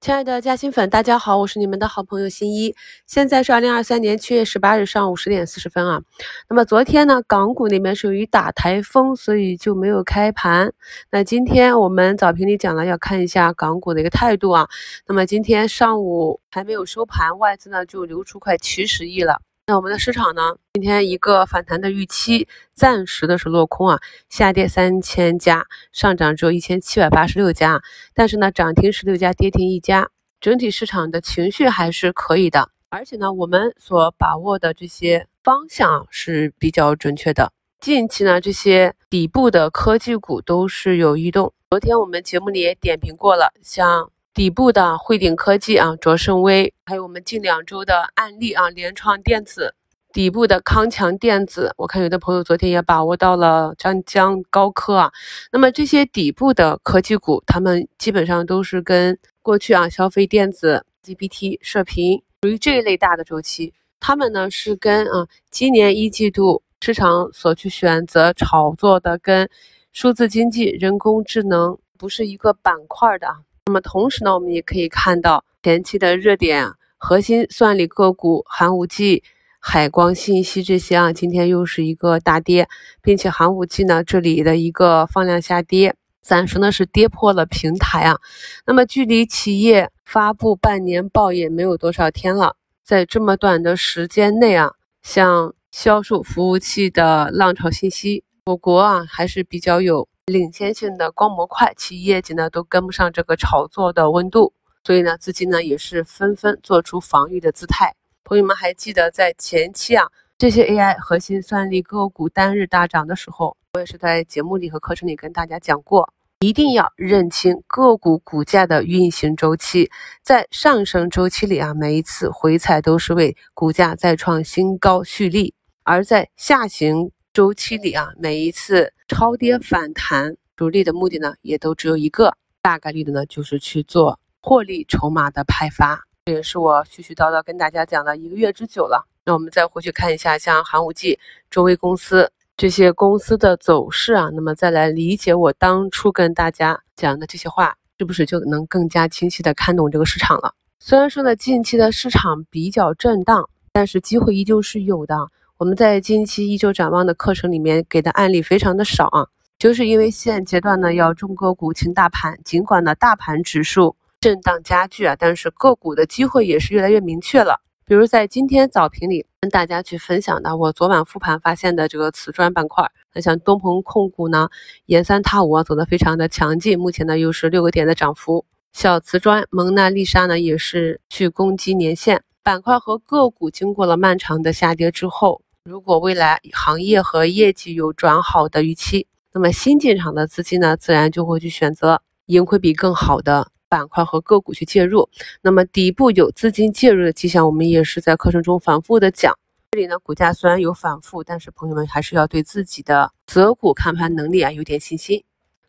亲爱的嘉兴粉，大家好，我是你们的好朋友新一。现在是二零二三年七月十八日上午十点四十分啊。那么昨天呢，港股那边属于打台风，所以就没有开盘。那今天我们早评里讲了，要看一下港股的一个态度啊。那么今天上午还没有收盘，外资呢就流出快七十亿了。那我们的市场呢？今天一个反弹的预期暂时的是落空啊，下跌三千家，上涨只有一千七百八十六家，但是呢，涨停十六家，跌停一家，整体市场的情绪还是可以的。而且呢，我们所把握的这些方向是比较准确的。近期呢，这些底部的科技股都是有异动。昨天我们节目里也点评过了，像。底部的汇顶科技啊，卓胜微，还有我们近两周的案例啊，联创电子，底部的康强电子，我看有的朋友昨天也把握到了张江高科啊。那么这些底部的科技股，他们基本上都是跟过去啊消费电子、GPT、射频属于这一类大的周期，他们呢是跟啊今年一季度市场所去选择炒作的跟数字经济、人工智能不是一个板块的啊。那么同时呢，我们也可以看到前期的热点核心算力个股，寒武纪、海光信息这些啊，今天又是一个大跌，并且寒武纪呢这里的一个放量下跌，暂时呢是跌破了平台啊。那么距离企业发布半年报也没有多少天了，在这么短的时间内啊，像销售服务器的浪潮信息，我国啊还是比较有。领先性的光模块，其业绩呢都跟不上这个炒作的温度，所以呢资金呢也是纷纷做出防御的姿态。朋友们还记得在前期啊这些 AI 核心算力个股单日大涨的时候，我也是在节目里和课程里跟大家讲过，一定要认清个股股价的运行周期，在上升周期里啊每一次回踩都是为股价再创新高蓄力，而在下行。周期里啊，每一次超跌反弹，主力的目的呢，也都只有一个，大概率的呢，就是去做获利筹码的派发。这也是我絮絮叨叨跟大家讲了一个月之久了。那我们再回去看一下，像寒武纪、中微公司这些公司的走势啊，那么再来理解我当初跟大家讲的这些话，是不是就能更加清晰的看懂这个市场了？虽然说呢，近期的市场比较震荡，但是机会依旧是有的。我们在近期依旧展望的课程里面给的案例非常的少啊，就是因为现阶段呢要重个股轻大盘，尽管呢大盘指数震荡加剧啊，但是个股的机会也是越来越明确了。比如在今天早评里跟大家去分享的，我昨晚复盘发现的这个瓷砖板块，那像东鹏控股呢，沿三踏五啊走得非常的强劲，目前呢又是六个点的涨幅。小瓷砖蒙娜丽莎呢也是去攻击年线板块和个股，经过了漫长的下跌之后。如果未来行业和业绩有转好的预期，那么新进场的资金呢，自然就会去选择盈亏比更好的板块和个股去介入。那么底部有资金介入的迹象，我们也是在课程中反复的讲。这里呢，股价虽然有反复，但是朋友们还是要对自己的择股看盘能力啊有点信心。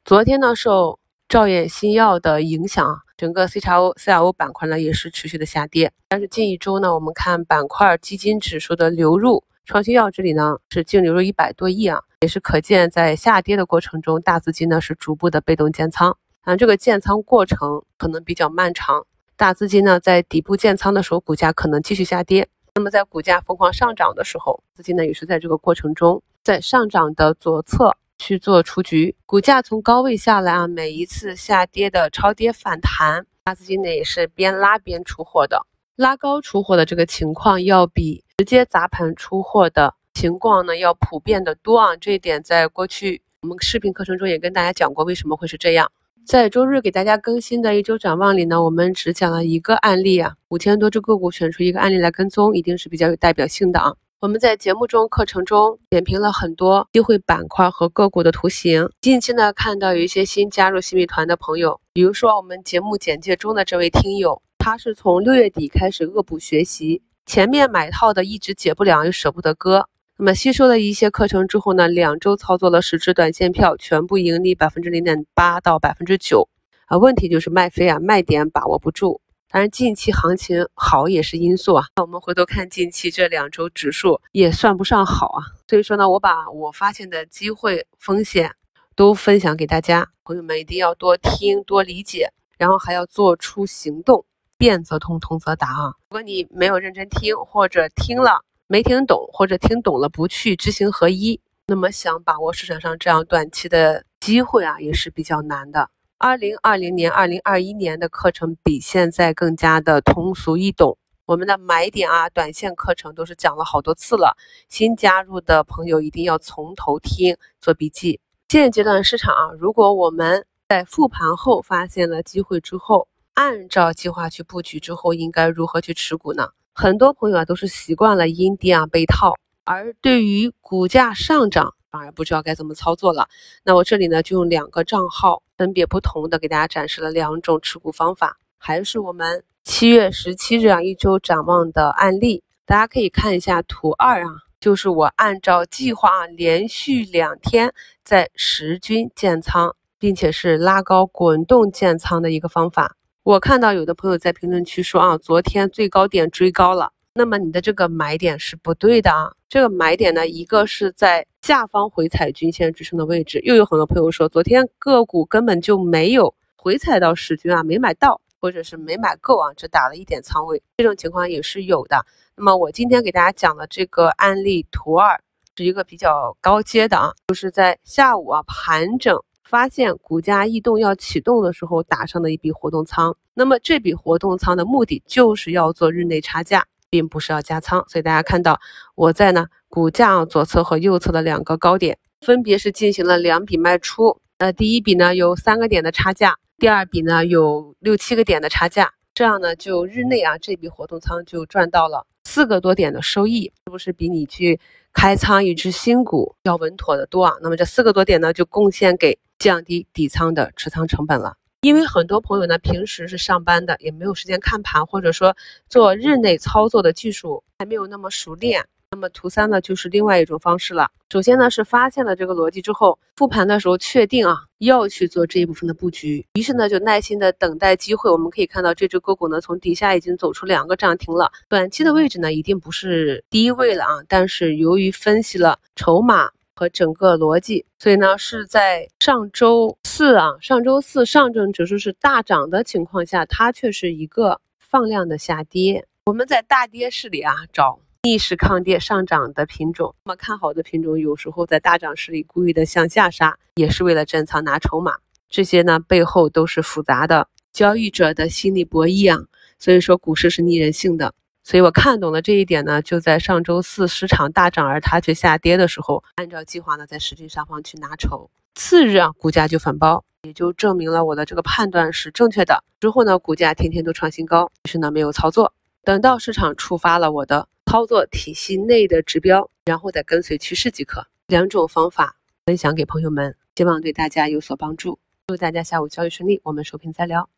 昨天呢，受兆业新药的影响，整个 C 叉 O、CRO 板块呢也是持续的下跌。但是近一周呢，我们看板块基金指数的流入。创新药这里呢是净流入一百多亿啊，也是可见在下跌的过程中，大资金呢是逐步的被动建仓，啊，这个建仓过程可能比较漫长。大资金呢在底部建仓的时候，股价可能继续下跌；那么在股价疯狂上涨的时候，资金呢也是在这个过程中，在上涨的左侧去做出局。股价从高位下来啊，每一次下跌的超跌反弹，大资金呢也是边拉边出货的，拉高出货的这个情况要比。直接砸盘出货的情况呢，要普遍的多啊。这一点在过去我们视频课程中也跟大家讲过，为什么会是这样。在周日给大家更新的一周展望里呢，我们只讲了一个案例啊，五千多只个股选出一个案例来跟踪，一定是比较有代表性的啊。我们在节目中、课程中点评了很多机会板块和个股的图形。近期呢，看到有一些新加入新米团的朋友，比如说我们节目简介中的这位听友，他是从六月底开始恶补学习。前面买套的一直解不了，又舍不得割。那么吸收了一些课程之后呢，两周操作了十只短线票，全部盈利百分之零点八到百分之九。啊，问题就是卖飞啊，卖点把握不住。当然近期行情好也是因素啊。那我们回头看近期这两周指数也算不上好啊。所以说呢，我把我发现的机会风险都分享给大家，朋友们一定要多听多理解。然后还要做出行动，变则通，通则达啊。如果你没有认真听，或者听了没听懂，或者听懂了不去知行合一，那么想把握市场上这样短期的机会啊，也是比较难的。二零二零年、二零二一年的课程比现在更加的通俗易懂。我们的买点啊，短线课程都是讲了好多次了。新加入的朋友一定要从头听，做笔记。现阶段市场啊，如果我们在复盘后发现了机会之后，按照计划去布局之后，应该如何去持股呢？很多朋友啊，都是习惯了阴跌啊被套，而对于股价上涨反而不知道该怎么操作了。那我这里呢，就用两个账号，分别不同的给大家展示了两种持股方法，还是我们。七月十七日啊，一周展望的案例，大家可以看一下图二啊，就是我按照计划，连续两天在十均建仓，并且是拉高滚动建仓的一个方法。我看到有的朋友在评论区说啊，昨天最高点追高了，那么你的这个买点是不对的啊。这个买点呢，一个是在下方回踩均线支撑的位置，又有很多朋友说昨天个股根本就没有回踩到十均啊，没买到。或者是没买够啊，只打了一点仓位，这种情况也是有的。那么我今天给大家讲的这个案例图二是一个比较高阶的啊，就是在下午啊盘整发现股价异动要启动的时候打上的一笔活动仓。那么这笔活动仓的目的就是要做日内差价，并不是要加仓。所以大家看到我在呢股价左侧和右侧的两个高点，分别是进行了两笔卖出。那第一笔呢有三个点的差价。第二笔呢有六七个点的差价，这样呢就日内啊这笔活动仓就赚到了四个多点的收益，是不是比你去开仓一只新股要稳妥的多啊？那么这四个多点呢就贡献给降低底仓的持仓成本了。因为很多朋友呢平时是上班的，也没有时间看盘，或者说做日内操作的技术还没有那么熟练。那么图三呢，就是另外一种方式了。首先呢，是发现了这个逻辑之后，复盘的时候确定啊，要去做这一部分的布局，于是呢，就耐心的等待机会。我们可以看到，这只个股呢，从底下已经走出两个涨停了。短期的位置呢，一定不是低位了啊。但是由于分析了筹码和整个逻辑，所以呢，是在上周四啊，上周四上证指数是大涨的情况下，它却是一个放量的下跌。我们在大跌市里啊找。逆势抗跌上涨的品种，那么看好的品种，有时候在大涨市里故意的向下杀，也是为了震仓拿筹码。这些呢背后都是复杂的交易者的心理博弈啊。所以说股市是逆人性的。所以我看懂了这一点呢，就在上周四市场大涨而它却下跌的时候，按照计划呢在实际上方去拿筹。次日啊股价就反包，也就证明了我的这个判断是正确的。之后呢股价天天都创新高，于是呢没有操作。等到市场触发了我的。操作体系内的指标，然后再跟随趋势即可。两种方法分享给朋友们，希望对大家有所帮助。祝大家下午交易顺利，我们收评再聊。